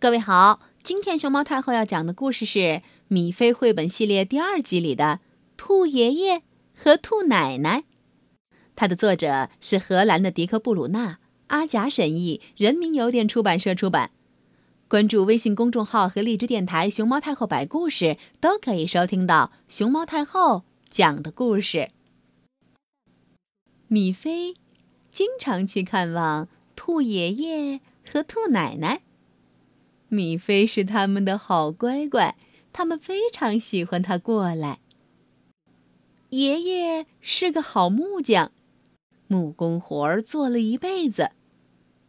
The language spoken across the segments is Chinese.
各位好，今天熊猫太后要讲的故事是《米菲绘本系列》第二集里的《兔爷爷和兔奶奶》。它的作者是荷兰的迪克·布鲁纳，阿贾审译，人民邮电出版社出版。关注微信公众号和荔枝电台“熊猫太后摆故事”，都可以收听到熊猫太后讲的故事。米菲经常去看望兔爷爷和兔奶奶。米菲是他们的好乖乖，他们非常喜欢他过来。爷爷是个好木匠，木工活儿做了一辈子。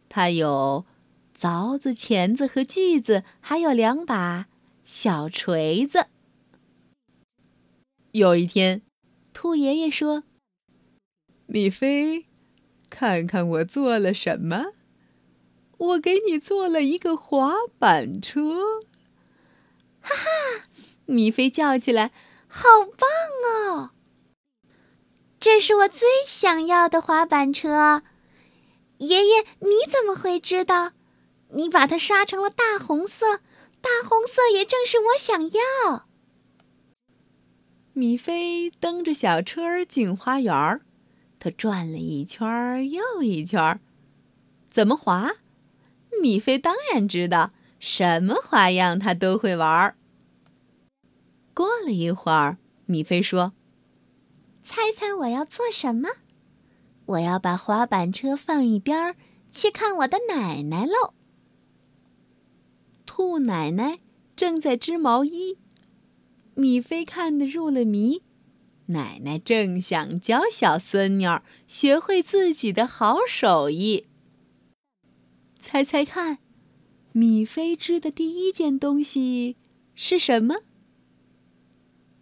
他有凿子、钳子和锯子，还有两把小锤子。有一天，兔爷爷说：“米菲，看看我做了什么。”我给你做了一个滑板车，哈哈！米菲叫起来：“好棒哦！这是我最想要的滑板车。”爷爷，你怎么会知道？你把它刷成了大红色，大红色也正是我想要。米菲蹬着小车儿进花园儿，他转了一圈又一圈，怎么滑？米菲当然知道，什么花样他都会玩儿。过了一会儿，米菲说：“猜猜我要做什么？我要把滑板车放一边，去看我的奶奶喽。”兔奶奶正在织毛衣，米菲看得入了迷。奶奶正想教小孙女儿学会自己的好手艺。猜猜看，米菲织的第一件东西是什么？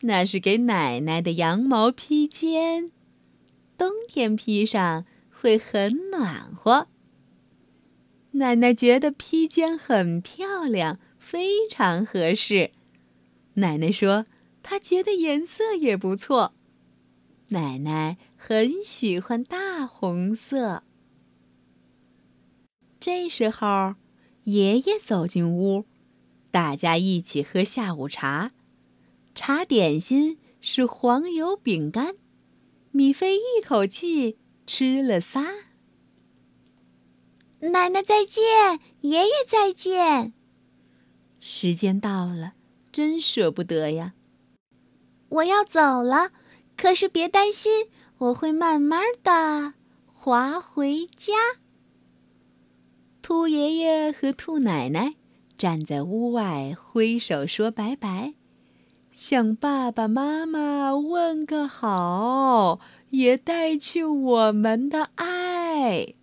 那是给奶奶的羊毛披肩，冬天披上会很暖和。奶奶觉得披肩很漂亮，非常合适。奶奶说，她觉得颜色也不错。奶奶很喜欢大红色。这时候，爷爷走进屋，大家一起喝下午茶。茶点心是黄油饼干，米菲一口气吃了仨。奶奶再见，爷爷再见。时间到了，真舍不得呀！我要走了，可是别担心，我会慢慢的滑回家。兔爷爷和兔奶奶站在屋外，挥手说拜拜，向爸爸妈妈问个好，也带去我们的爱。